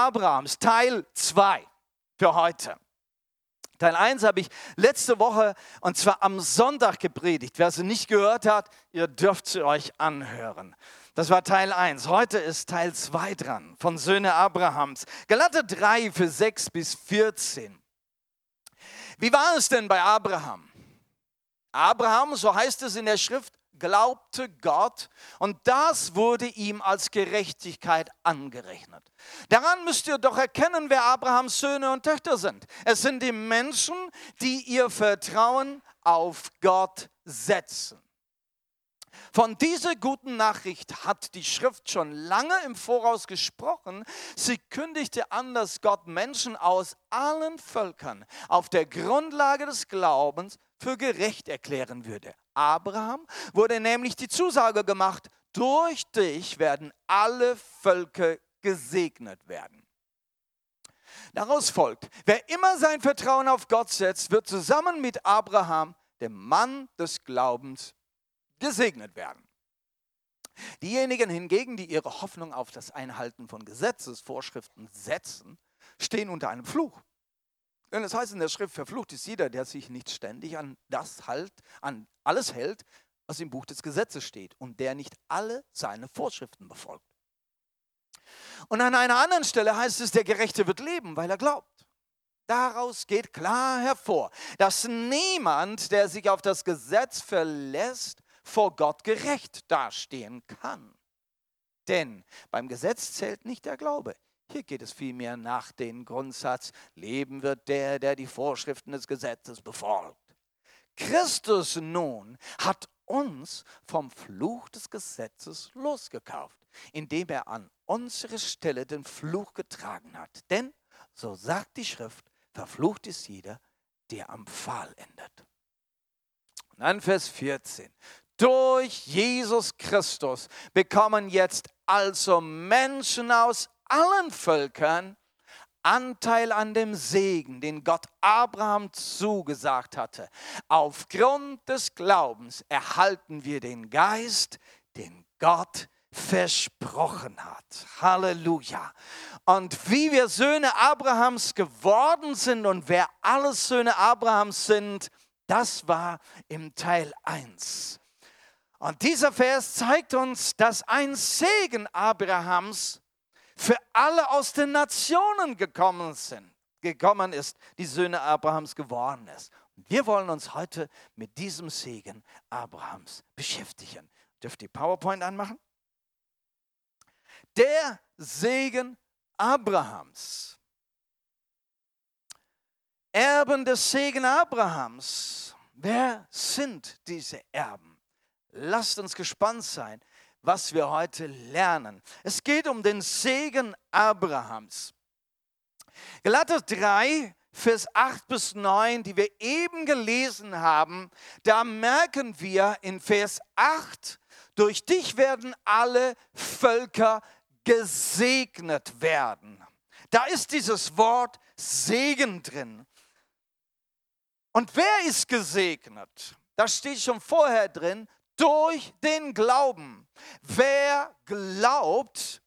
Abrahams, Teil 2 für heute. Teil 1 habe ich letzte Woche und zwar am Sonntag gepredigt. Wer sie nicht gehört hat, ihr dürft sie euch anhören. Das war Teil 1. Heute ist Teil 2 dran von Söhne Abrahams. Galater 3 für 6 bis 14. Wie war es denn bei Abraham? Abraham, so heißt es in der Schrift, glaubte Gott und das wurde ihm als Gerechtigkeit angerechnet. Daran müsst ihr doch erkennen, wer Abrahams Söhne und Töchter sind. Es sind die Menschen, die ihr Vertrauen auf Gott setzen. Von dieser guten Nachricht hat die Schrift schon lange im Voraus gesprochen. Sie kündigte an, dass Gott Menschen aus allen Völkern auf der Grundlage des Glaubens für gerecht erklären würde. Abraham wurde nämlich die Zusage gemacht, durch dich werden alle Völker gesegnet werden. Daraus folgt, wer immer sein Vertrauen auf Gott setzt, wird zusammen mit Abraham, dem Mann des Glaubens, gesegnet werden. Diejenigen hingegen, die ihre Hoffnung auf das Einhalten von Gesetzesvorschriften setzen, stehen unter einem Fluch. Denn es heißt in der Schrift, verflucht ist jeder, der sich nicht ständig an das halt, an alles hält, was im Buch des Gesetzes steht und der nicht alle seine Vorschriften befolgt. Und an einer anderen Stelle heißt es, der Gerechte wird leben, weil er glaubt. Daraus geht klar hervor, dass niemand, der sich auf das Gesetz verlässt, vor Gott gerecht dastehen kann. Denn beim Gesetz zählt nicht der Glaube. Hier geht es vielmehr nach dem Grundsatz, leben wird der, der die Vorschriften des Gesetzes befolgt. Christus nun hat uns vom Fluch des Gesetzes losgekauft, indem er an unsere Stelle den Fluch getragen hat. Denn, so sagt die Schrift, verflucht ist jeder, der am Pfahl endet. Und dann Vers 14. Durch Jesus Christus bekommen jetzt also Menschen aus allen Völkern Anteil an dem Segen, den Gott Abraham zugesagt hatte. Aufgrund des Glaubens erhalten wir den Geist, den Gott versprochen hat. Halleluja. Und wie wir Söhne Abrahams geworden sind und wer alle Söhne Abrahams sind, das war im Teil 1. Und dieser Vers zeigt uns, dass ein Segen Abrahams für alle aus den Nationen gekommen sind, gekommen ist, die Söhne Abrahams geworden ist. Und wir wollen uns heute mit diesem Segen Abrahams beschäftigen. Dürft ihr PowerPoint anmachen? Der Segen Abrahams. Erben des Segen Abrahams. Wer sind diese Erben? Lasst uns gespannt sein, was wir heute lernen. Es geht um den Segen Abrahams. Galater 3, Vers 8 bis 9, die wir eben gelesen haben, da merken wir in Vers 8, durch dich werden alle Völker gesegnet werden. Da ist dieses Wort Segen drin. Und wer ist gesegnet? Da steht schon vorher drin, durch den Glauben. Wer glaubt,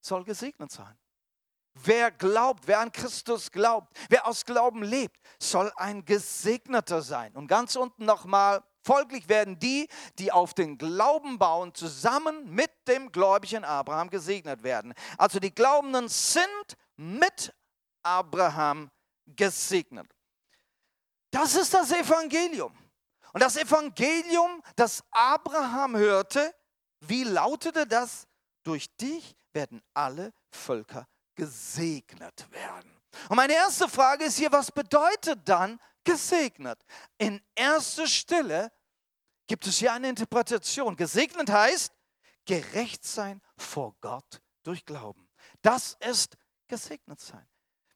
soll gesegnet sein. Wer glaubt, wer an Christus glaubt, wer aus Glauben lebt, soll ein Gesegneter sein. Und ganz unten nochmal, folglich werden die, die auf den Glauben bauen, zusammen mit dem gläubigen Abraham gesegnet werden. Also die Glaubenden sind mit Abraham gesegnet. Das ist das Evangelium. Und das Evangelium, das Abraham hörte, wie lautete das? Durch dich werden alle Völker gesegnet werden. Und meine erste Frage ist hier, was bedeutet dann gesegnet? In erster Stelle gibt es hier eine Interpretation. Gesegnet heißt gerecht sein vor Gott durch Glauben. Das ist gesegnet sein.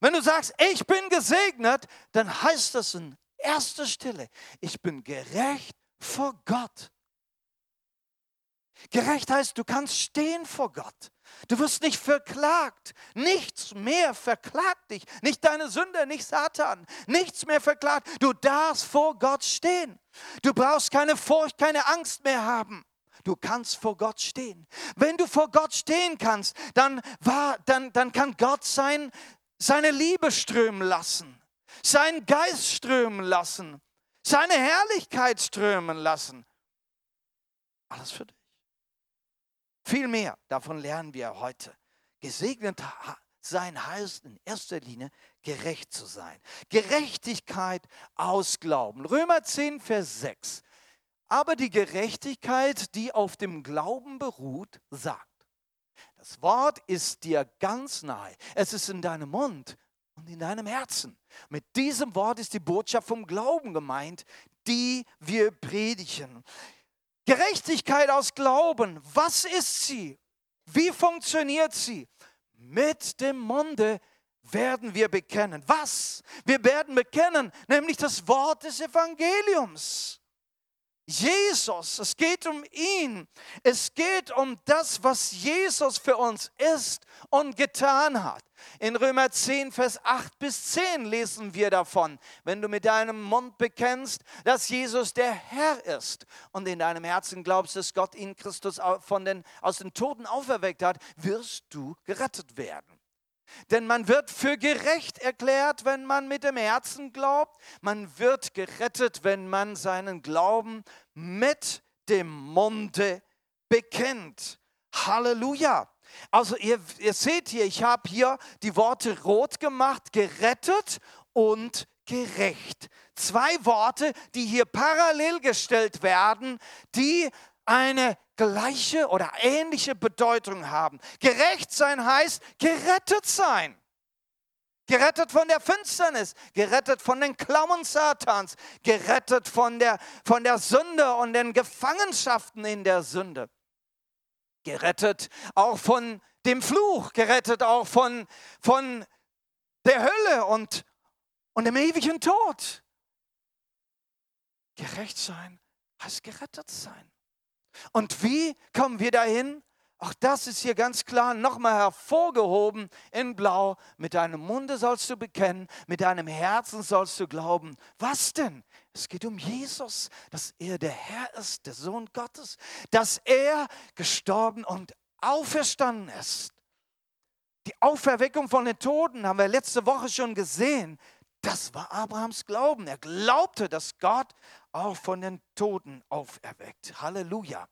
Wenn du sagst, ich bin gesegnet, dann heißt das in erster Stelle, ich bin gerecht vor Gott. Gerecht heißt, du kannst stehen vor Gott. Du wirst nicht verklagt. Nichts mehr verklagt dich. Nicht deine Sünde, nicht Satan. Nichts mehr verklagt. Du darfst vor Gott stehen. Du brauchst keine Furcht, keine Angst mehr haben. du kannst vor Gott stehen. Wenn du vor Gott stehen kannst, dann, war, dann, dann kann Gott sein, seine Liebe strömen lassen, seinen Geist strömen lassen, seine Herrlichkeit strömen lassen. Alles für dich. Viel mehr davon lernen wir heute. Gesegnet sein heißt in erster Linie gerecht zu sein. Gerechtigkeit aus Glauben. Römer 10, Vers 6. Aber die Gerechtigkeit, die auf dem Glauben beruht, sagt, das Wort ist dir ganz nahe. Es ist in deinem Mund und in deinem Herzen. Mit diesem Wort ist die Botschaft vom Glauben gemeint, die wir predigen. Gerechtigkeit aus Glauben, was ist sie? Wie funktioniert sie? Mit dem Munde werden wir bekennen. Was? Wir werden bekennen, nämlich das Wort des Evangeliums. Jesus, es geht um ihn. Es geht um das, was Jesus für uns ist und getan hat. In Römer 10, Vers 8 bis 10 lesen wir davon, wenn du mit deinem Mund bekennst, dass Jesus der Herr ist und in deinem Herzen glaubst, dass Gott ihn Christus von den, aus den Toten auferweckt hat, wirst du gerettet werden. Denn man wird für gerecht erklärt, wenn man mit dem Herzen glaubt. Man wird gerettet, wenn man seinen Glauben mit dem Munde bekennt. Halleluja. Also ihr, ihr seht hier, ich habe hier die Worte rot gemacht, gerettet und gerecht. Zwei Worte, die hier parallel gestellt werden, die eine gleiche oder ähnliche Bedeutung haben. Gerecht sein heißt gerettet sein. Gerettet von der Finsternis, gerettet von den Klauen Satans, gerettet von der, von der Sünde und den Gefangenschaften in der Sünde. Gerettet auch von dem Fluch, gerettet auch von, von der Hölle und, und dem ewigen Tod. Gerecht sein heißt gerettet sein. Und wie kommen wir dahin? Auch das ist hier ganz klar nochmal hervorgehoben in Blau. Mit deinem Munde sollst du bekennen, mit deinem Herzen sollst du glauben. Was denn? Es geht um Jesus, dass er der Herr ist, der Sohn Gottes, dass er gestorben und auferstanden ist. Die Auferweckung von den Toten haben wir letzte Woche schon gesehen. Das war Abrahams Glauben. Er glaubte, dass Gott auch von den Toten auferweckt. Halleluja.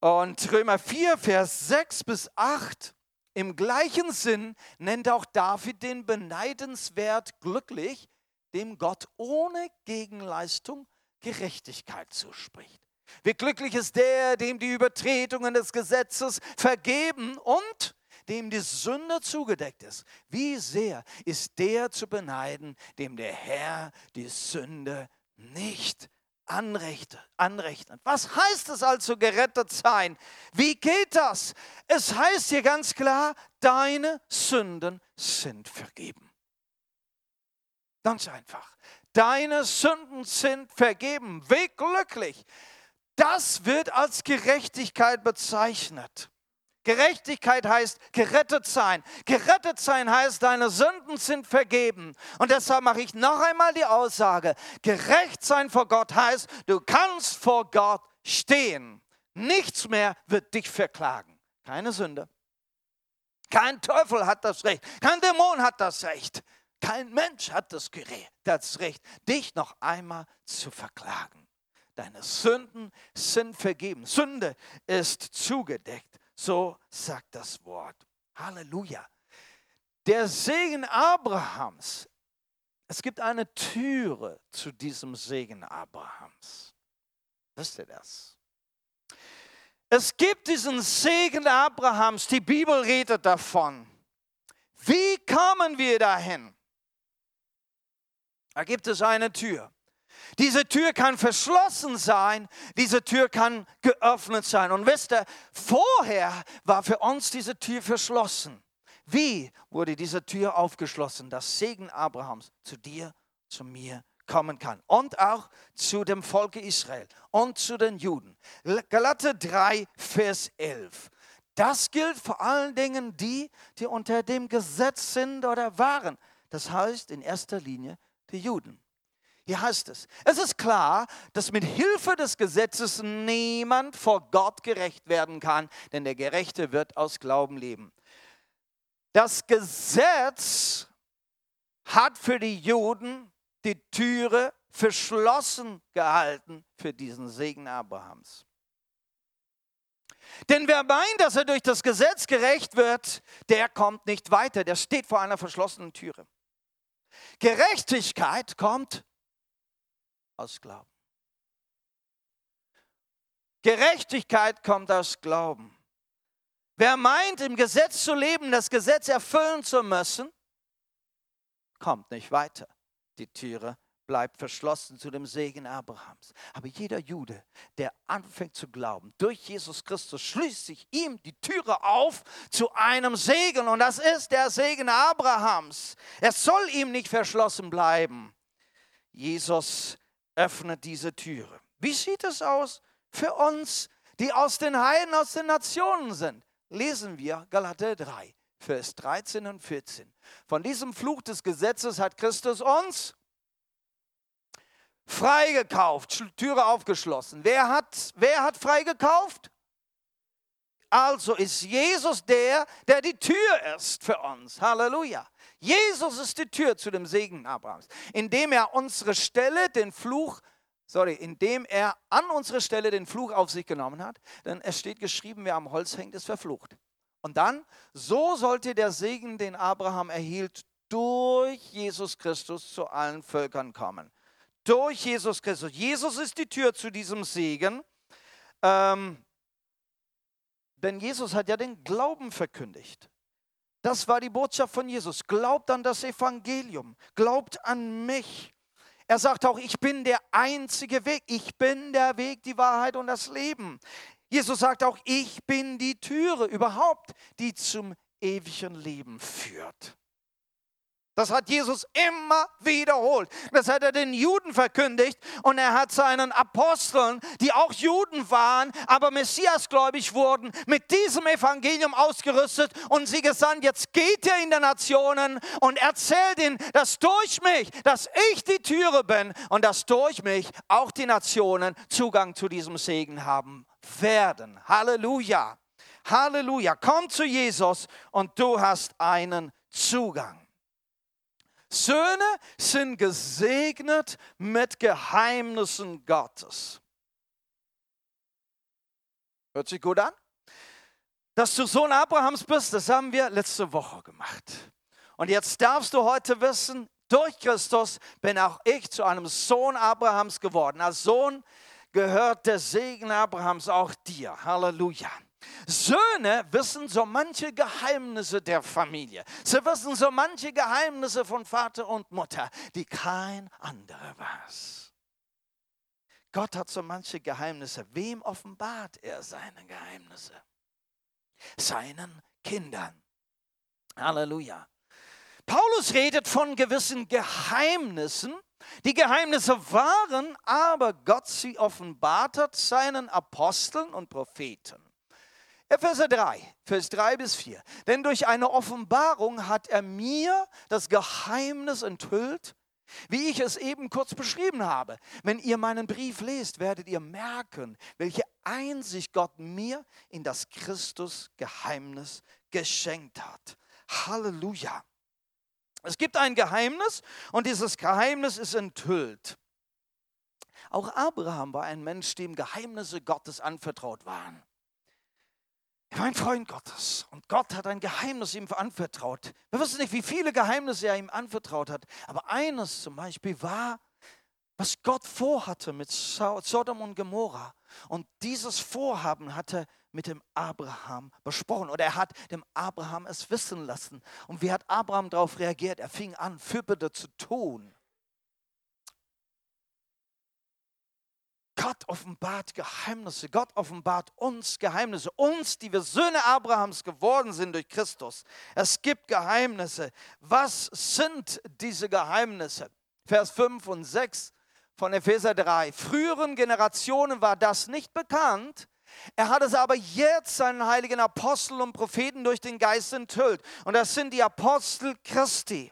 Und Römer 4, Vers 6 bis 8, im gleichen Sinn nennt auch David den beneidenswert glücklich, dem Gott ohne Gegenleistung Gerechtigkeit zuspricht. Wie glücklich ist der, dem die Übertretungen des Gesetzes vergeben und dem die Sünde zugedeckt ist. Wie sehr ist der zu beneiden, dem der Herr die Sünde nicht anrechnet. Was heißt es also gerettet sein? Wie geht das? Es heißt hier ganz klar, deine Sünden sind vergeben. Ganz einfach. Deine Sünden sind vergeben. Wie glücklich. Das wird als Gerechtigkeit bezeichnet. Gerechtigkeit heißt gerettet sein. Gerettet sein heißt, deine Sünden sind vergeben. Und deshalb mache ich noch einmal die Aussage, gerecht sein vor Gott heißt, du kannst vor Gott stehen. Nichts mehr wird dich verklagen. Keine Sünde. Kein Teufel hat das Recht. Kein Dämon hat das Recht. Kein Mensch hat das, das Recht, dich noch einmal zu verklagen. Deine Sünden sind vergeben. Sünde ist zugedeckt. So sagt das Wort. Halleluja. Der Segen Abrahams. Es gibt eine Türe zu diesem Segen Abrahams. Wisst ihr das? Es gibt diesen Segen Abrahams. Die Bibel redet davon. Wie kommen wir dahin? Da gibt es eine Tür. Diese Tür kann verschlossen sein, diese Tür kann geöffnet sein. Und wisst ihr, vorher war für uns diese Tür verschlossen. Wie wurde diese Tür aufgeschlossen, dass Segen Abrahams zu dir, zu mir kommen kann und auch zu dem Volke Israel und zu den Juden. Galater 3, Vers 11. Das gilt vor allen Dingen die, die unter dem Gesetz sind oder waren. Das heißt in erster Linie die Juden. Hier heißt es, es ist klar, dass mit Hilfe des Gesetzes niemand vor Gott gerecht werden kann, denn der Gerechte wird aus Glauben leben. Das Gesetz hat für die Juden die Türe verschlossen gehalten für diesen Segen Abrahams. Denn wer meint, dass er durch das Gesetz gerecht wird, der kommt nicht weiter, der steht vor einer verschlossenen Türe. Gerechtigkeit kommt aus Glauben. Gerechtigkeit kommt aus Glauben. Wer meint, im Gesetz zu leben, das Gesetz erfüllen zu müssen, kommt nicht weiter. Die Türe bleibt verschlossen zu dem Segen Abrahams. Aber jeder Jude, der anfängt zu glauben, durch Jesus Christus schließt sich ihm die Türe auf zu einem Segen. Und das ist der Segen Abrahams. Es soll ihm nicht verschlossen bleiben. Jesus öffnet diese Türe. Wie sieht es aus für uns, die aus den Heiden, aus den Nationen sind? lesen wir Galater 3, Vers 13 und 14. Von diesem Fluch des Gesetzes hat Christus uns freigekauft, Türe aufgeschlossen. Wer hat, wer hat freigekauft? Also ist Jesus der, der die Tür ist für uns. Halleluja. Jesus ist die Tür zu dem Segen Abrahams, indem er unsere Stelle, den Fluch sorry, indem er an unsere Stelle den Fluch auf sich genommen hat, denn es steht geschrieben, wer am Holz hängt, ist verflucht. Und dann, so sollte der Segen, den Abraham erhielt, durch Jesus Christus zu allen Völkern kommen. Durch Jesus Christus. Jesus ist die Tür zu diesem Segen. Ähm, denn Jesus hat ja den Glauben verkündigt. Das war die Botschaft von Jesus. Glaubt an das Evangelium. Glaubt an mich. Er sagt auch, ich bin der einzige Weg. Ich bin der Weg, die Wahrheit und das Leben. Jesus sagt auch, ich bin die Türe überhaupt, die zum ewigen Leben führt. Das hat Jesus immer wiederholt. Das hat er den Juden verkündigt und er hat seinen Aposteln, die auch Juden waren, aber Messiasgläubig wurden, mit diesem Evangelium ausgerüstet und sie gesandt, jetzt geht ihr in der Nationen und erzählt ihnen, dass durch mich, dass ich die Türe bin und dass durch mich auch die Nationen Zugang zu diesem Segen haben werden. Halleluja. Halleluja. Komm zu Jesus und du hast einen Zugang. Söhne sind gesegnet mit Geheimnissen Gottes. Hört sich gut an? Dass du Sohn Abrahams bist, das haben wir letzte Woche gemacht. Und jetzt darfst du heute wissen, durch Christus bin auch ich zu einem Sohn Abrahams geworden. Als Sohn gehört der Segen Abrahams auch dir. Halleluja. Söhne wissen so manche Geheimnisse der Familie. Sie wissen so manche Geheimnisse von Vater und Mutter, die kein anderer weiß. Gott hat so manche Geheimnisse. Wem offenbart er seine Geheimnisse? Seinen Kindern. Halleluja. Paulus redet von gewissen Geheimnissen. Die Geheimnisse waren, aber Gott sie offenbart hat seinen Aposteln und Propheten. Epheser 3, Vers 3 bis 4. Denn durch eine Offenbarung hat er mir das Geheimnis enthüllt, wie ich es eben kurz beschrieben habe. Wenn ihr meinen Brief lest, werdet ihr merken, welche Einsicht Gott mir in das Christus-Geheimnis geschenkt hat. Halleluja. Es gibt ein Geheimnis und dieses Geheimnis ist enthüllt. Auch Abraham war ein Mensch, dem Geheimnisse Gottes anvertraut waren. Er war ein Freund Gottes und Gott hat ein Geheimnis ihm anvertraut. Wir wissen nicht, wie viele Geheimnisse er ihm anvertraut hat, aber eines zum Beispiel war, was Gott vorhatte mit Sodom und Gomorra. Und dieses Vorhaben hat er mit dem Abraham besprochen oder er hat dem Abraham es wissen lassen. Und wie hat Abraham darauf reagiert? Er fing an, Fürbitte zu tun. Gott offenbart Geheimnisse. Gott offenbart uns Geheimnisse. Uns, die wir Söhne Abrahams geworden sind durch Christus. Es gibt Geheimnisse. Was sind diese Geheimnisse? Vers 5 und 6 von Epheser 3. Früheren Generationen war das nicht bekannt. Er hat es aber jetzt seinen heiligen Aposteln und Propheten durch den Geist enthüllt. Und das sind die Apostel Christi.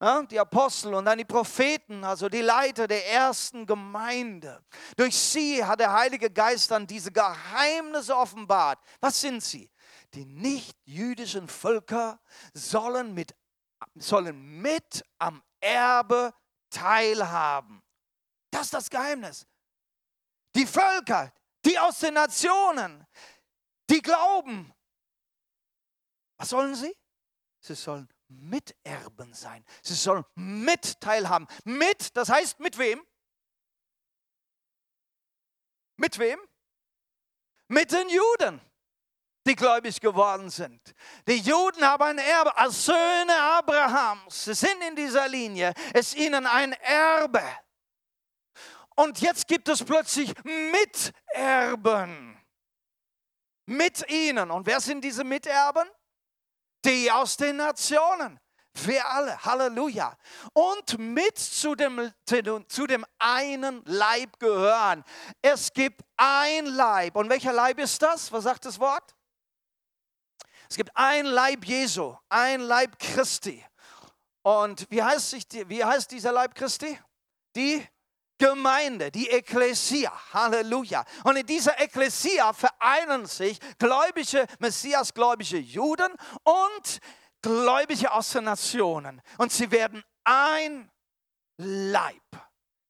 Die Apostel und dann die Propheten, also die Leiter der ersten Gemeinde. Durch sie hat der Heilige Geist dann diese Geheimnisse offenbart. Was sind sie? Die nicht-jüdischen Völker sollen mit, sollen mit am Erbe teilhaben. Das ist das Geheimnis. Die Völker, die aus den Nationen, die glauben. Was sollen sie? Sie sollen Miterben sein. Sie sollen mit teilhaben. Mit, das heißt mit wem? Mit wem? Mit den Juden, die gläubig geworden sind. Die Juden haben ein Erbe als Söhne Abrahams. Sie sind in dieser Linie. Es ist ihnen ein Erbe. Und jetzt gibt es plötzlich Miterben mit ihnen. Und wer sind diese Miterben? Die aus den Nationen. Wir alle, Halleluja. Und mit zu dem, zu dem einen Leib gehören. Es gibt ein Leib. Und welcher Leib ist das? Was sagt das Wort? Es gibt ein Leib Jesu, ein Leib Christi. Und wie heißt, sich, wie heißt dieser Leib Christi? Die Gemeinde, die Ekklesia. Halleluja. Und in dieser Ekklesia vereinen sich gläubige, Messias-gläubige Juden und Gläubige aus den Nationen. Und sie werden ein Leib.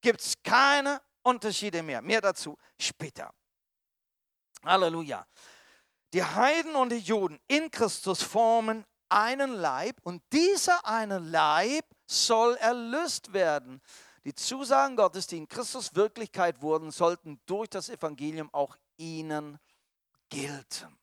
Gibt es keine Unterschiede mehr. Mehr dazu später. Halleluja. Die Heiden und die Juden in Christus formen einen Leib und dieser eine Leib soll erlöst werden. Die Zusagen Gottes, die in Christus Wirklichkeit wurden, sollten durch das Evangelium auch ihnen gelten.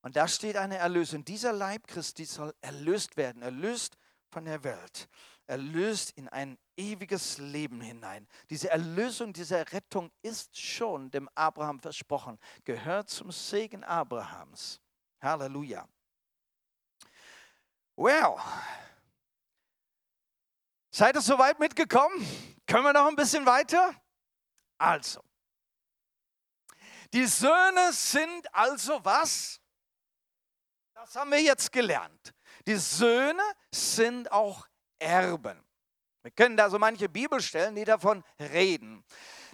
Und da steht eine Erlösung. Dieser Leib Christi soll erlöst werden, erlöst von der Welt, erlöst in ein ewiges Leben hinein. Diese Erlösung, diese Rettung ist schon dem Abraham versprochen, gehört zum Segen Abrahams. Halleluja. Well, Seid ihr soweit mitgekommen? Können wir noch ein bisschen weiter? Also, die Söhne sind also was? Das haben wir jetzt gelernt. Die Söhne sind auch Erben. Wir können da so manche Bibelstellen, die davon reden.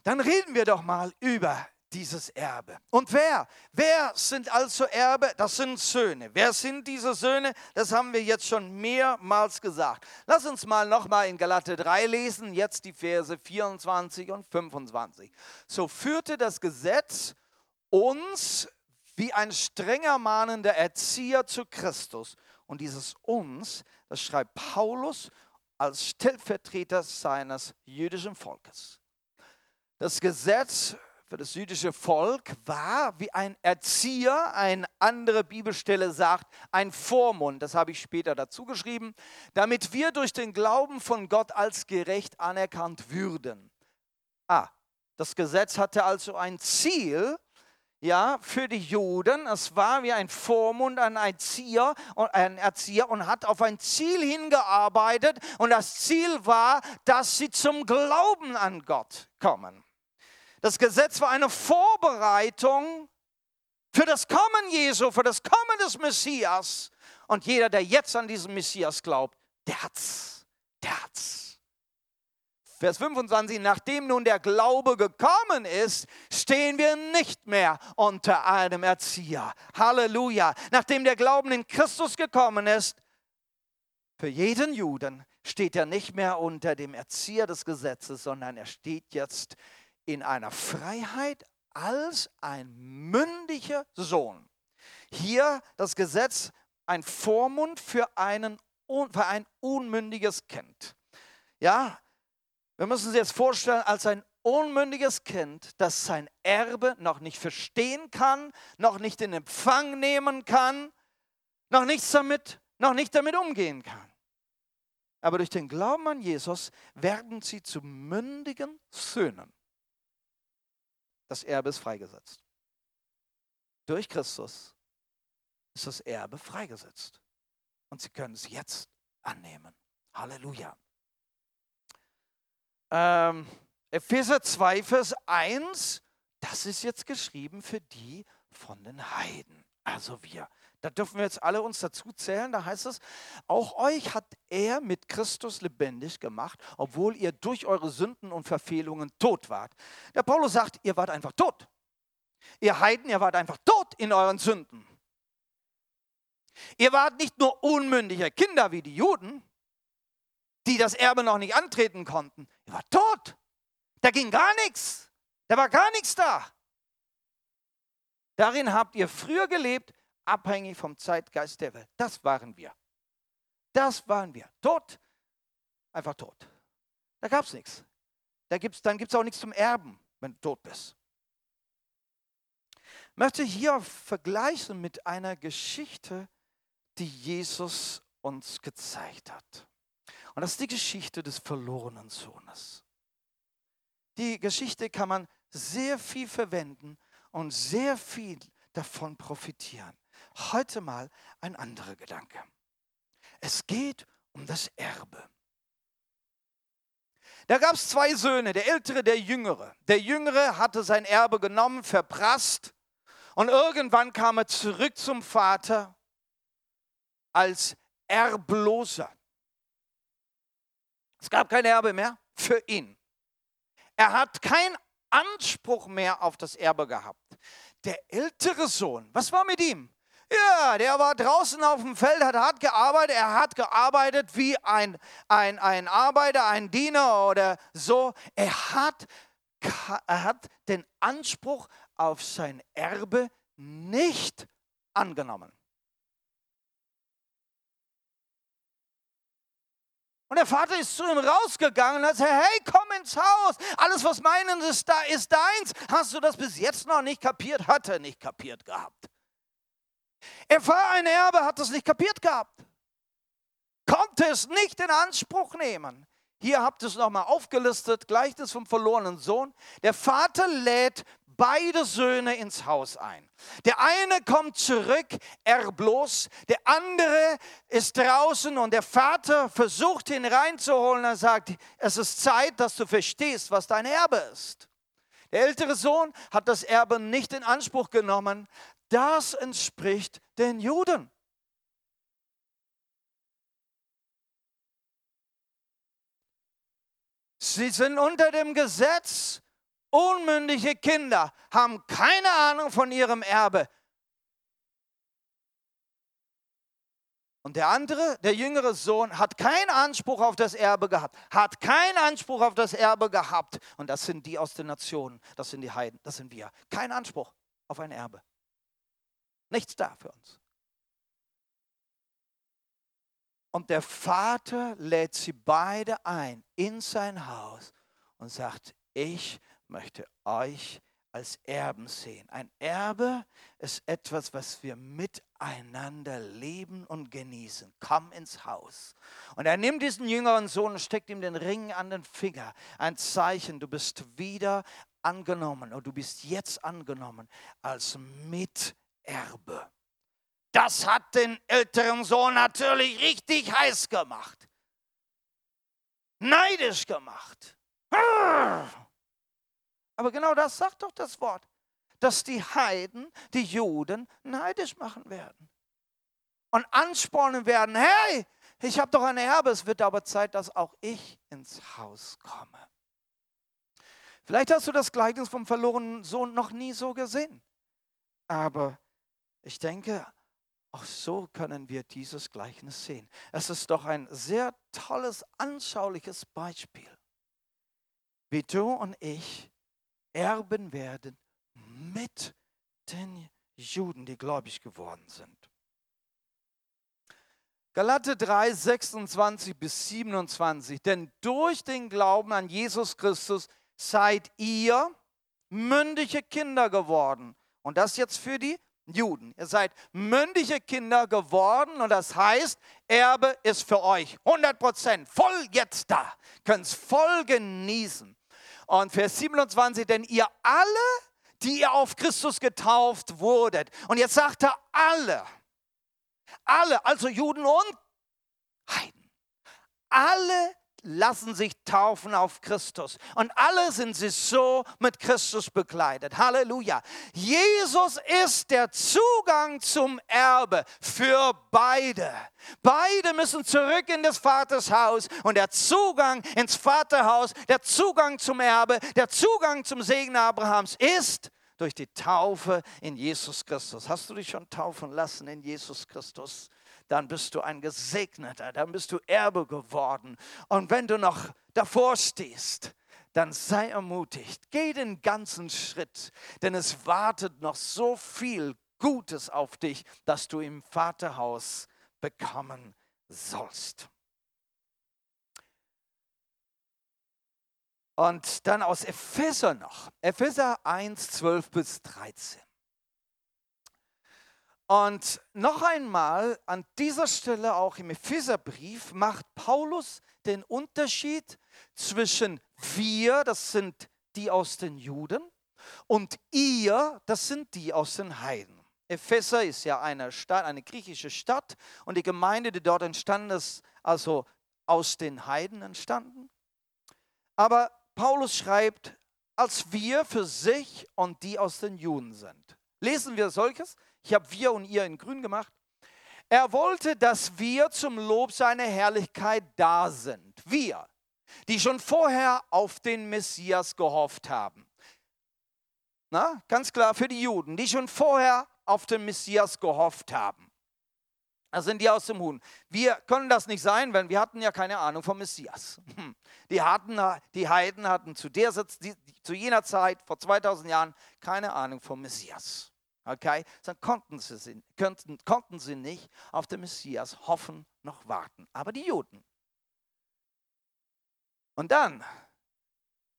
Dann reden wir doch mal über dieses Erbe. Und wer? Wer sind also Erbe? Das sind Söhne. Wer sind diese Söhne? Das haben wir jetzt schon mehrmals gesagt. Lass uns mal nochmal in Galate 3 lesen, jetzt die Verse 24 und 25. So führte das Gesetz uns wie ein strenger mahnender Erzieher zu Christus. Und dieses uns, das schreibt Paulus als Stellvertreter seines jüdischen Volkes. Das Gesetz für das jüdische Volk war wie ein Erzieher, eine andere Bibelstelle sagt, ein Vormund, das habe ich später dazu geschrieben, damit wir durch den Glauben von Gott als gerecht anerkannt würden. Ah, das Gesetz hatte also ein Ziel, ja, für die Juden. Es war wie ein Vormund, ein Erzieher, ein Erzieher und hat auf ein Ziel hingearbeitet. Und das Ziel war, dass sie zum Glauben an Gott kommen. Das Gesetz war eine Vorbereitung für das Kommen Jesu, für das Kommen des Messias. Und jeder, der jetzt an diesen Messias glaubt, der hat's. Der hat's. Vers 25, nachdem nun der Glaube gekommen ist, stehen wir nicht mehr unter einem Erzieher. Halleluja. Nachdem der Glauben in Christus gekommen ist, für jeden Juden steht er nicht mehr unter dem Erzieher des Gesetzes, sondern er steht jetzt in einer Freiheit als ein mündiger Sohn. Hier das Gesetz ein Vormund für, einen, für ein unmündiges Kind. Ja, wir müssen uns jetzt vorstellen, als ein unmündiges Kind, das sein Erbe noch nicht verstehen kann, noch nicht in Empfang nehmen kann, noch nichts damit, noch nicht damit umgehen kann. Aber durch den Glauben an Jesus werden sie zu mündigen Söhnen das Erbe ist freigesetzt. Durch Christus ist das Erbe freigesetzt. Und sie können es jetzt annehmen. Halleluja. Ähm, Epheser 2, Vers 1, das ist jetzt geschrieben für die von den Heiden. Also wir, Da dürfen wir jetzt alle uns dazu zählen. Da heißt es, auch euch hat er mit Christus lebendig gemacht, obwohl ihr durch eure Sünden und Verfehlungen tot wart. Der Paulus sagt, ihr wart einfach tot. Ihr Heiden, ihr wart einfach tot in euren Sünden. Ihr wart nicht nur unmündige Kinder wie die Juden, die das Erbe noch nicht antreten konnten. Ihr wart tot. Da ging gar nichts. Da war gar nichts da. Darin habt ihr früher gelebt, abhängig vom Zeitgeist der Welt. Das waren wir. Das waren wir. Tot, einfach tot. Da gab es nichts. Da gibt's, dann gibt es auch nichts zum Erben, wenn du tot bist. Ich möchte hier vergleichen mit einer Geschichte, die Jesus uns gezeigt hat. Und das ist die Geschichte des verlorenen Sohnes. Die Geschichte kann man sehr viel verwenden und sehr viel davon profitieren. Heute mal ein anderer Gedanke. Es geht um das Erbe. Da gab es zwei Söhne, der ältere, der jüngere. Der jüngere hatte sein Erbe genommen, verprasst und irgendwann kam er zurück zum Vater als Erbloser. Es gab kein Erbe mehr für ihn. Er hat keinen Anspruch mehr auf das Erbe gehabt. Der ältere Sohn, was war mit ihm? Ja, der war draußen auf dem Feld, hat hart gearbeitet. Er hat gearbeitet wie ein, ein, ein Arbeiter, ein Diener oder so. Er hat, er hat den Anspruch auf sein Erbe nicht angenommen. Und der Vater ist zu ihm rausgegangen und hat gesagt, hey, komm ins Haus. Alles, was meinen ist, da ist deins. Hast du das bis jetzt noch nicht kapiert? Hat er nicht kapiert gehabt. Er war ein Erbe, hat es nicht kapiert gehabt. Konnte es nicht in Anspruch nehmen. Hier habt ihr es nochmal aufgelistet, Gleichnis vom verlorenen Sohn. Der Vater lädt beide Söhne ins Haus ein. Der eine kommt zurück, erblos, der andere ist draußen und der Vater versucht ihn reinzuholen. Er sagt, es ist Zeit, dass du verstehst, was dein Erbe ist. Der ältere Sohn hat das Erbe nicht in Anspruch genommen. Das entspricht den Juden. Sie sind unter dem Gesetz Unmündige Kinder haben keine Ahnung von ihrem Erbe. Und der andere, der jüngere Sohn, hat keinen Anspruch auf das Erbe gehabt, hat keinen Anspruch auf das Erbe gehabt. Und das sind die aus den Nationen, das sind die Heiden, das sind wir. Kein Anspruch auf ein Erbe. Nichts da für uns. Und der Vater lädt sie beide ein in sein Haus und sagt, ich möchte euch als Erben sehen. Ein Erbe ist etwas, was wir miteinander leben und genießen. Komm ins Haus. Und er nimmt diesen jüngeren Sohn und steckt ihm den Ring an den Finger. Ein Zeichen, du bist wieder angenommen und du bist jetzt angenommen als Miterbe. Das hat den älteren Sohn natürlich richtig heiß gemacht. Neidisch gemacht. Aber genau das sagt doch das Wort, dass die Heiden die Juden neidisch machen werden und anspornen werden, hey, ich habe doch ein Erbe, es wird aber Zeit, dass auch ich ins Haus komme. Vielleicht hast du das Gleichnis vom verlorenen Sohn noch nie so gesehen, aber ich denke, auch so können wir dieses Gleichnis sehen. Es ist doch ein sehr tolles, anschauliches Beispiel, wie du und ich erben werden mit den Juden, die gläubig geworden sind. Galate 3, 26 bis 27. Denn durch den Glauben an Jesus Christus seid ihr mündige Kinder geworden. Und das jetzt für die Juden. Ihr seid mündige Kinder geworden und das heißt, Erbe ist für euch 100 Prozent voll jetzt da. Könnt es voll genießen. Und Vers 27, denn ihr alle, die ihr auf Christus getauft wurdet. Und jetzt sagt er alle, alle, also Juden und Heiden, alle, lassen sich taufen auf Christus. Und alle sind sie so mit Christus bekleidet. Halleluja. Jesus ist der Zugang zum Erbe für beide. Beide müssen zurück in des Vaters Haus und der Zugang ins Vaterhaus, der Zugang zum Erbe, der Zugang zum Segen Abrahams ist durch die Taufe in Jesus Christus. Hast du dich schon taufen lassen in Jesus Christus? Dann bist du ein Gesegneter, dann bist du Erbe geworden. Und wenn du noch davor stehst, dann sei ermutigt, geh den ganzen Schritt, denn es wartet noch so viel Gutes auf dich, dass du im Vaterhaus bekommen sollst. Und dann aus Epheser noch, Epheser 1, 12 bis 13. Und noch einmal an dieser Stelle auch im Epheserbrief macht Paulus den Unterschied zwischen wir, das sind die aus den Juden, und ihr, das sind die aus den Heiden. Epheser ist ja eine Stadt, eine griechische Stadt und die Gemeinde, die dort entstanden ist, also aus den Heiden entstanden. Aber Paulus schreibt, als wir für sich und die aus den Juden sind. Lesen wir solches? Ich habe wir und ihr in grün gemacht. Er wollte, dass wir zum Lob seiner Herrlichkeit da sind. Wir, die schon vorher auf den Messias gehofft haben. Na, ganz klar für die Juden, die schon vorher auf den Messias gehofft haben. Das sind die aus dem Huhn. Wir können das nicht sein, weil wir hatten ja keine Ahnung vom Messias. Die, hatten, die Heiden hatten zu, der, zu jener Zeit, vor 2000 Jahren, keine Ahnung vom Messias okay, dann konnten sie, konnten, konnten sie nicht auf den Messias hoffen noch warten. Aber die Juden. Und dann,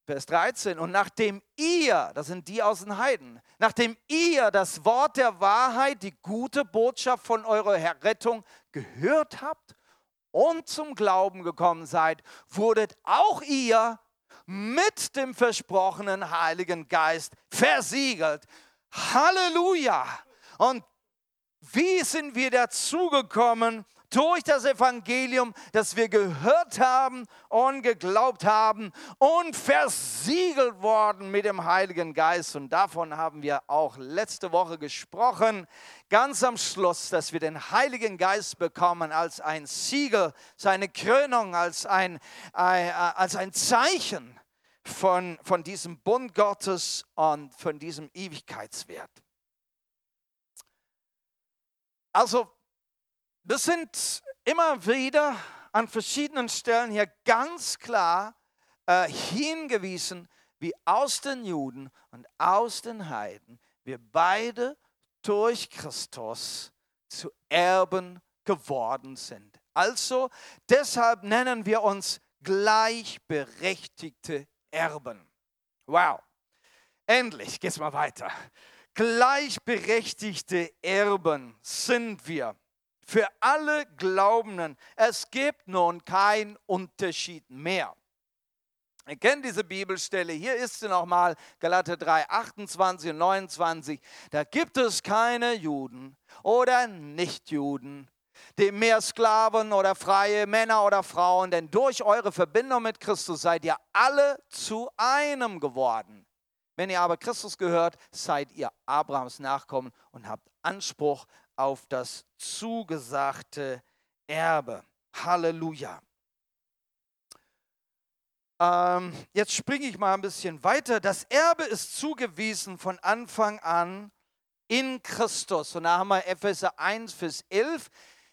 Vers 13, und nachdem ihr, das sind die aus den Heiden, nachdem ihr das Wort der Wahrheit, die gute Botschaft von eurer Errettung gehört habt und zum Glauben gekommen seid, wurdet auch ihr mit dem versprochenen Heiligen Geist versiegelt Halleluja! Und wie sind wir dazugekommen? Durch das Evangelium, das wir gehört haben und geglaubt haben und versiegelt worden mit dem Heiligen Geist. Und davon haben wir auch letzte Woche gesprochen. Ganz am Schluss, dass wir den Heiligen Geist bekommen als ein Siegel, seine Krönung, als ein, äh, äh als ein Zeichen von, von diesem Bund Gottes und von diesem Ewigkeitswert. Also, wir sind immer wieder an verschiedenen Stellen hier ganz klar äh, hingewiesen, wie aus den Juden und aus den Heiden wir beide durch Christus zu Erben geworden sind. Also deshalb nennen wir uns gleichberechtigte Erben. Wow. Endlich geht's mal weiter. Gleichberechtigte Erben sind wir für alle Glaubenden. Es gibt nun keinen Unterschied mehr. Ihr kennt diese Bibelstelle. Hier ist sie nochmal, Galater 3, 28 und 29. Da gibt es keine Juden oder Nichtjuden, dem mehr Sklaven oder freie Männer oder Frauen, denn durch eure Verbindung mit Christus seid ihr alle zu einem geworden. Wenn ihr aber Christus gehört, seid ihr Abrahams Nachkommen und habt Anspruch auf das zugesagte Erbe. Halleluja. Ähm, jetzt springe ich mal ein bisschen weiter. Das Erbe ist zugewiesen von Anfang an in Christus. Und da haben wir Epheser 1, Vers 11.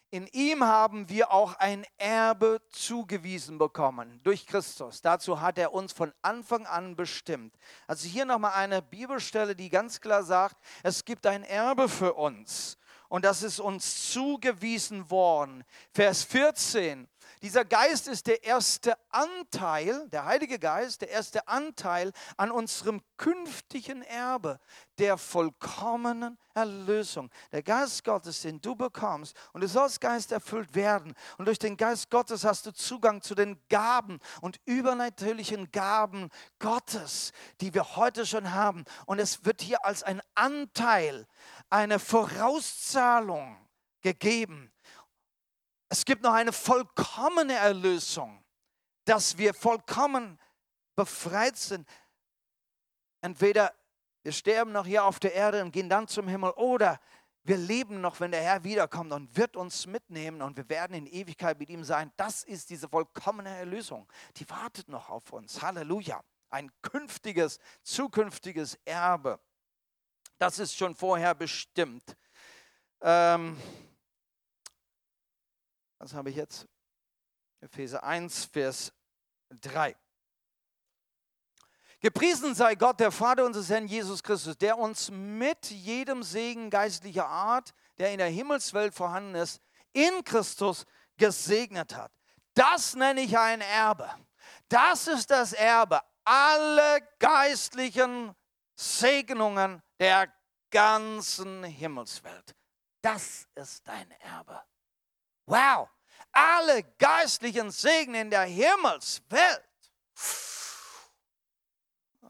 In ihm haben wir auch ein Erbe zugewiesen bekommen durch Christus. Dazu hat er uns von Anfang an bestimmt. Also hier nochmal eine Bibelstelle, die ganz klar sagt, es gibt ein Erbe für uns und das ist uns zugewiesen worden. Vers 14. Dieser Geist ist der erste Anteil, der Heilige Geist, der erste Anteil an unserem künftigen Erbe, der vollkommenen Erlösung. Der Geist Gottes, den du bekommst, und du sollst Geist erfüllt werden. Und durch den Geist Gottes hast du Zugang zu den Gaben und übernatürlichen Gaben Gottes, die wir heute schon haben. Und es wird hier als ein Anteil, eine Vorauszahlung gegeben es gibt noch eine vollkommene Erlösung. dass wir vollkommen befreit sind. Entweder wir sterben noch hier auf der Erde und gehen dann zum Himmel oder wir leben noch, wenn der Herr wiederkommt und wird uns mitnehmen und wir werden in Ewigkeit mit ihm sein. Das ist diese vollkommene Erlösung. Die wartet noch auf uns. Halleluja. Ein künftiges, zukünftiges Erbe. Das ist schon vorher bestimmt. Ähm, was habe ich jetzt? Epheser 1, Vers 3. Gepriesen sei Gott, der Vater unseres Herrn Jesus Christus, der uns mit jedem Segen geistlicher Art, der in der Himmelswelt vorhanden ist, in Christus gesegnet hat. Das nenne ich ein Erbe. Das ist das Erbe. Alle geistlichen Segnungen der ganzen Himmelswelt. Das ist dein Erbe. Wow, alle geistlichen Segen in der Himmelswelt.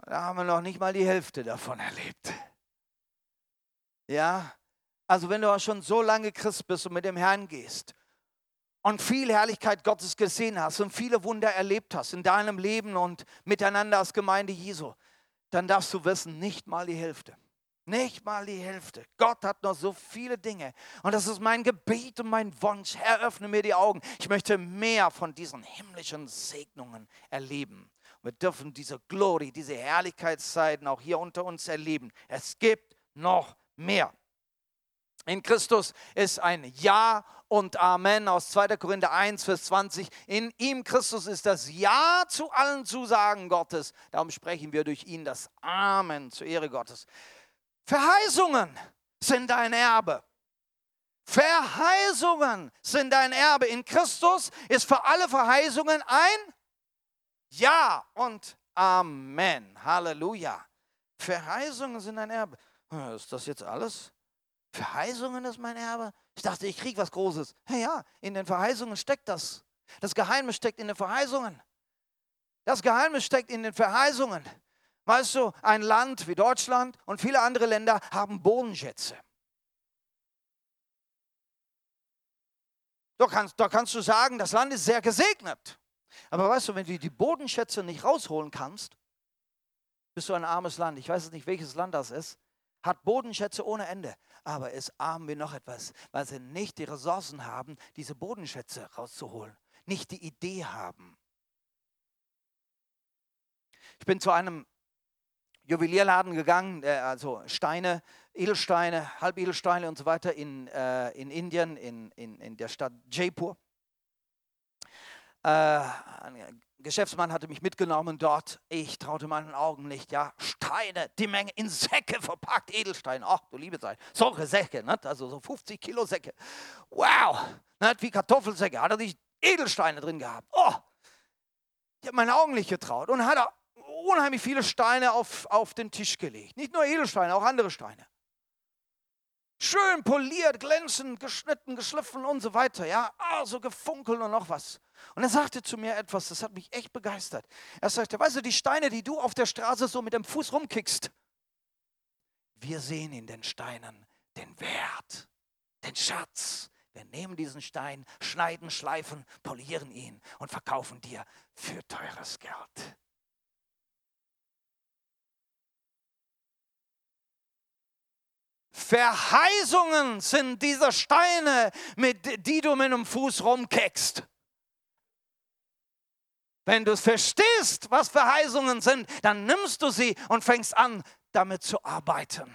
Da haben wir noch nicht mal die Hälfte davon erlebt. Ja, also wenn du schon so lange Christ bist und mit dem Herrn gehst und viel Herrlichkeit Gottes gesehen hast und viele Wunder erlebt hast in deinem Leben und miteinander als Gemeinde Jesu, dann darfst du wissen, nicht mal die Hälfte. Nicht mal die Hälfte. Gott hat noch so viele Dinge. Und das ist mein Gebet und mein Wunsch. Herr, öffne mir die Augen. Ich möchte mehr von diesen himmlischen Segnungen erleben. Wir dürfen diese Glory, diese Herrlichkeitszeiten auch hier unter uns erleben. Es gibt noch mehr. In Christus ist ein Ja und Amen aus 2. Korinther 1, Vers 20. In ihm, Christus, ist das Ja zu allen Zusagen Gottes. Darum sprechen wir durch ihn das Amen zur Ehre Gottes. Verheißungen sind dein Erbe. Verheißungen sind dein Erbe. In Christus ist für alle Verheißungen ein Ja und Amen. Halleluja. Verheißungen sind dein Erbe. Ist das jetzt alles? Verheißungen ist mein Erbe? Ich dachte, ich kriege was Großes. Ja, ja, in den Verheißungen steckt das. Das Geheimnis steckt in den Verheißungen. Das Geheimnis steckt in den Verheißungen. Weißt du, ein Land wie Deutschland und viele andere Länder haben Bodenschätze. Da kannst, da kannst du sagen, das Land ist sehr gesegnet. Aber weißt du, wenn du die Bodenschätze nicht rausholen kannst, bist du ein armes Land. Ich weiß nicht, welches Land das ist. Hat Bodenschätze ohne Ende. Aber ist arm wie noch etwas, weil sie nicht die Ressourcen haben, diese Bodenschätze rauszuholen. Nicht die Idee haben. Ich bin zu einem Juwelierladen gegangen, äh, also Steine, Edelsteine, Halbedelsteine und so weiter in, äh, in Indien, in, in, in der Stadt Jaipur. Äh, ein Geschäftsmann hatte mich mitgenommen dort. Ich traute meinen Augen nicht. Ja, Steine, die Menge in Säcke verpackt, Edelsteine. Ach, du liebe Zeit. Solche Säcke, nicht? also so 50 Kilo Säcke. Wow, nicht? wie Kartoffelsäcke. Hat er die Edelsteine drin gehabt. Oh, ich habe meine Augen nicht getraut. Und hat er unheimlich viele Steine auf, auf den Tisch gelegt. Nicht nur Edelsteine, auch andere Steine. Schön poliert, glänzend, geschnitten, geschliffen und so weiter. Ja, also gefunkelt und noch was. Und er sagte zu mir etwas, das hat mich echt begeistert. Er sagte, weißt du, die Steine, die du auf der Straße so mit dem Fuß rumkickst, wir sehen in den Steinen den Wert, den Schatz. Wir nehmen diesen Stein, schneiden, schleifen, polieren ihn und verkaufen dir für teures Geld. Verheißungen sind diese Steine, mit die du mit einem Fuß rumkeckst. Wenn du verstehst, was Verheißungen sind, dann nimmst du sie und fängst an, damit zu arbeiten.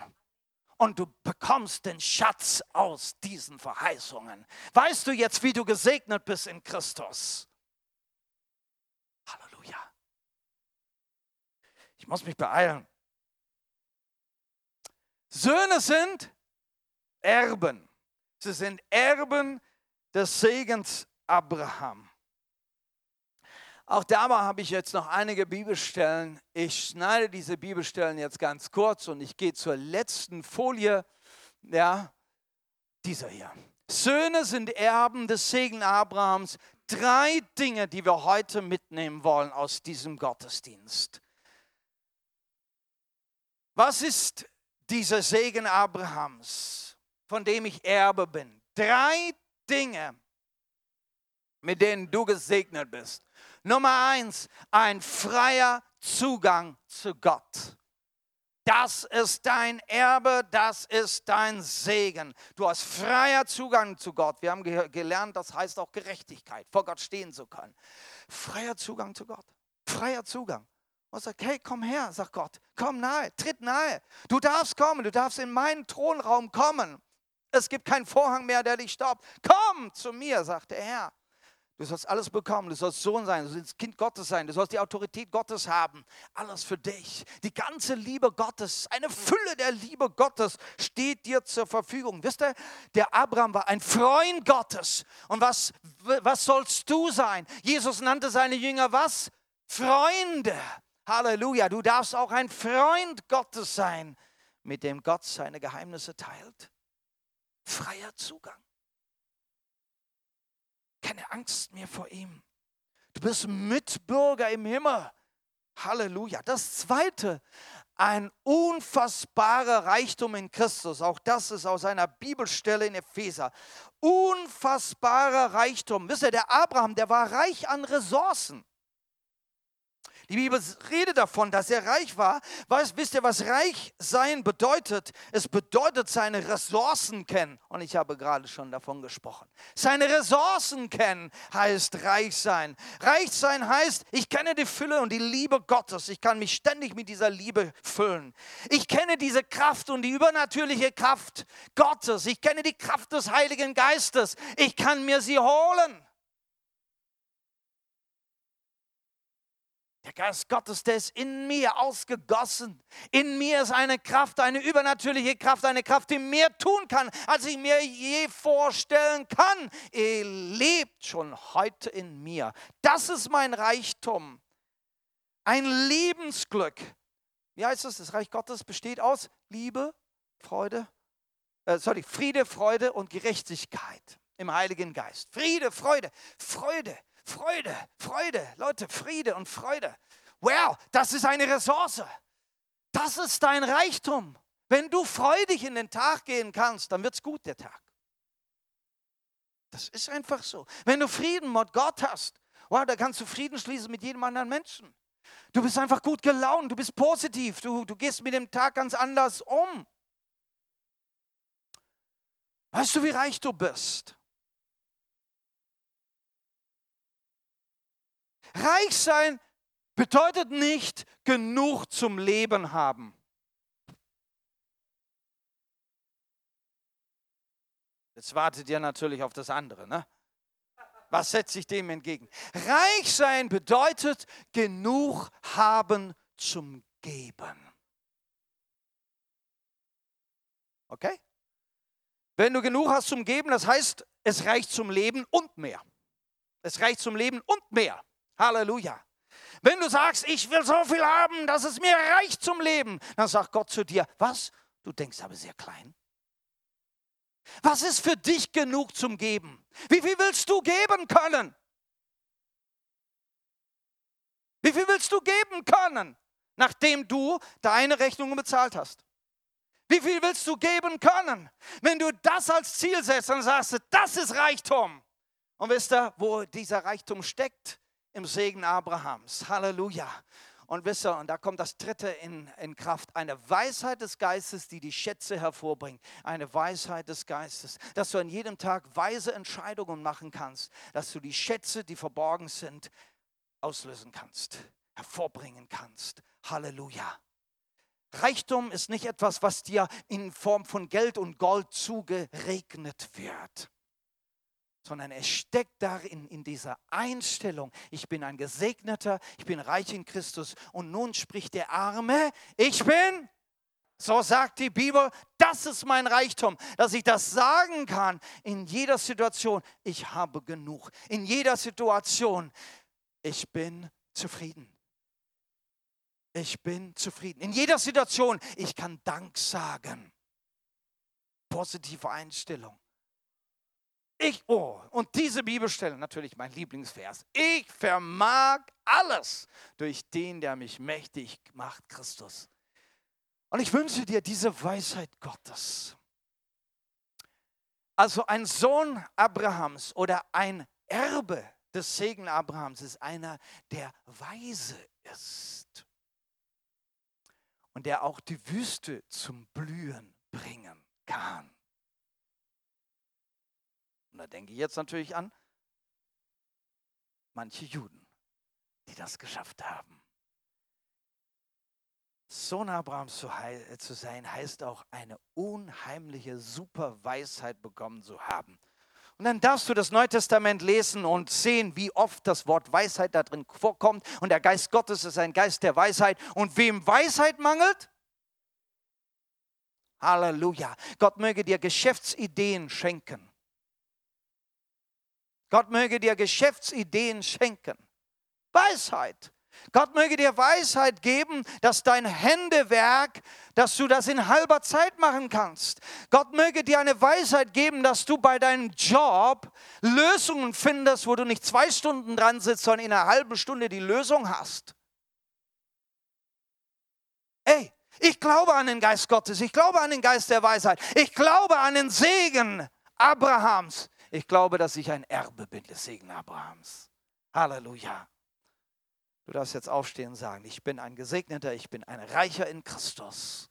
Und du bekommst den Schatz aus diesen Verheißungen. Weißt du jetzt, wie du gesegnet bist in Christus? Halleluja. Ich muss mich beeilen. Söhne sind Erben. Sie sind Erben des Segens Abraham. Auch dabei habe ich jetzt noch einige Bibelstellen. Ich schneide diese Bibelstellen jetzt ganz kurz und ich gehe zur letzten Folie. Ja, dieser hier. Söhne sind Erben des Segen Abrahams. Drei Dinge, die wir heute mitnehmen wollen aus diesem Gottesdienst. Was ist dieser Segen Abrahams, von dem ich Erbe bin. Drei Dinge, mit denen du gesegnet bist. Nummer eins, ein freier Zugang zu Gott. Das ist dein Erbe, das ist dein Segen. Du hast freier Zugang zu Gott. Wir haben ge gelernt, das heißt auch Gerechtigkeit, vor Gott stehen zu können. Freier Zugang zu Gott. Freier Zugang. Und sagt, hey, komm her, sagt Gott, komm nahe, tritt nahe. Du darfst kommen, du darfst in meinen Thronraum kommen. Es gibt keinen Vorhang mehr, der dich stoppt. Komm zu mir, sagt der Herr. Du sollst alles bekommen. Du sollst Sohn sein. Du sollst Kind Gottes sein. Du sollst die Autorität Gottes haben. Alles für dich. Die ganze Liebe Gottes, eine Fülle der Liebe Gottes steht dir zur Verfügung. Wisst ihr, der Abraham war ein Freund Gottes. Und was, was sollst du sein? Jesus nannte seine Jünger was? Freunde. Halleluja. Du darfst auch ein Freund Gottes sein, mit dem Gott seine Geheimnisse teilt. Freier Zugang. Keine Angst mehr vor ihm. Du bist Mitbürger im Himmel. Halleluja. Das zweite, ein unfassbarer Reichtum in Christus. Auch das ist aus einer Bibelstelle in Epheser. Unfassbarer Reichtum. Wisst ihr, der Abraham, der war reich an Ressourcen. Die Bibel redet davon, dass er reich war. Weißt, wisst ihr, was reich sein bedeutet? Es bedeutet seine Ressourcen kennen. Und ich habe gerade schon davon gesprochen. Seine Ressourcen kennen heißt reich sein. Reich sein heißt, ich kenne die Fülle und die Liebe Gottes. Ich kann mich ständig mit dieser Liebe füllen. Ich kenne diese Kraft und die übernatürliche Kraft Gottes. Ich kenne die Kraft des Heiligen Geistes. Ich kann mir sie holen. Der Geist Gottes, der ist in mir ausgegossen. In mir ist eine Kraft, eine übernatürliche Kraft, eine Kraft, die mehr tun kann, als ich mir je vorstellen kann. Er lebt schon heute in mir. Das ist mein Reichtum. Ein Lebensglück. Wie heißt es? Das Reich Gottes besteht aus Liebe, Freude, äh, sorry, Friede, Freude und Gerechtigkeit im Heiligen Geist. Friede, Freude, Freude. Freude, Freude, Leute, Friede und Freude. Wow, das ist eine Ressource. Das ist dein Reichtum. Wenn du freudig in den Tag gehen kannst, dann wird es gut, der Tag. Das ist einfach so. Wenn du Frieden mit Gott hast, wow, da kannst du Frieden schließen mit jedem anderen Menschen. Du bist einfach gut gelaunt, du bist positiv, du, du gehst mit dem Tag ganz anders um. Weißt du, wie reich du bist? Reich sein bedeutet nicht genug zum Leben haben. Jetzt wartet ihr natürlich auf das andere, ne? Was setzt sich dem entgegen? Reich sein bedeutet genug haben zum Geben. Okay? Wenn du genug hast zum Geben, das heißt, es reicht zum Leben und mehr. Es reicht zum Leben und mehr. Halleluja. Wenn du sagst, ich will so viel haben, dass es mir reicht zum Leben, dann sagt Gott zu dir, was? Du denkst aber sehr klein. Was ist für dich genug zum Geben? Wie viel willst du geben können? Wie viel willst du geben können, nachdem du deine Rechnungen bezahlt hast? Wie viel willst du geben können? Wenn du das als Ziel setzt, dann sagst das ist Reichtum. Und wisst ihr, wo dieser Reichtum steckt? Im Segen Abrahams. Halleluja. Und wisst ihr, und da kommt das dritte in, in Kraft, eine Weisheit des Geistes, die die Schätze hervorbringt. Eine Weisheit des Geistes, dass du an jedem Tag weise Entscheidungen machen kannst, dass du die Schätze, die verborgen sind, auslösen kannst, hervorbringen kannst. Halleluja. Reichtum ist nicht etwas, was dir in Form von Geld und Gold zugeregnet wird sondern es steckt darin, in dieser Einstellung, ich bin ein Gesegneter, ich bin reich in Christus und nun spricht der Arme, ich bin, so sagt die Bibel, das ist mein Reichtum, dass ich das sagen kann in jeder Situation, ich habe genug, in jeder Situation, ich bin zufrieden. Ich bin zufrieden. In jeder Situation, ich kann Dank sagen. Positive Einstellung. Ich, oh, und diese Bibelstelle, natürlich mein Lieblingsvers. Ich vermag alles durch den, der mich mächtig macht, Christus. Und ich wünsche dir diese Weisheit Gottes. Also ein Sohn Abrahams oder ein Erbe des Segen Abrahams ist einer, der weise ist und der auch die Wüste zum Blühen bringen kann. Da denke ich jetzt natürlich an manche Juden, die das geschafft haben. Sohn Abrahams zu, zu sein, heißt auch eine unheimliche Superweisheit bekommen zu haben. Und dann darfst du das Neue Testament lesen und sehen, wie oft das Wort Weisheit da drin vorkommt. Und der Geist Gottes ist ein Geist der Weisheit. Und wem Weisheit mangelt? Halleluja. Gott möge dir Geschäftsideen schenken. Gott möge dir Geschäftsideen schenken. Weisheit. Gott möge dir Weisheit geben, dass dein Händewerk, dass du das in halber Zeit machen kannst. Gott möge dir eine Weisheit geben, dass du bei deinem Job Lösungen findest, wo du nicht zwei Stunden dran sitzt, sondern in einer halben Stunde die Lösung hast. Ey, ich glaube an den Geist Gottes, ich glaube an den Geist der Weisheit, ich glaube an den Segen Abrahams. Ich glaube, dass ich ein Erbe bin des Segen Abrahams. Halleluja. Du darfst jetzt aufstehen und sagen, ich bin ein Gesegneter, ich bin ein Reicher in Christus.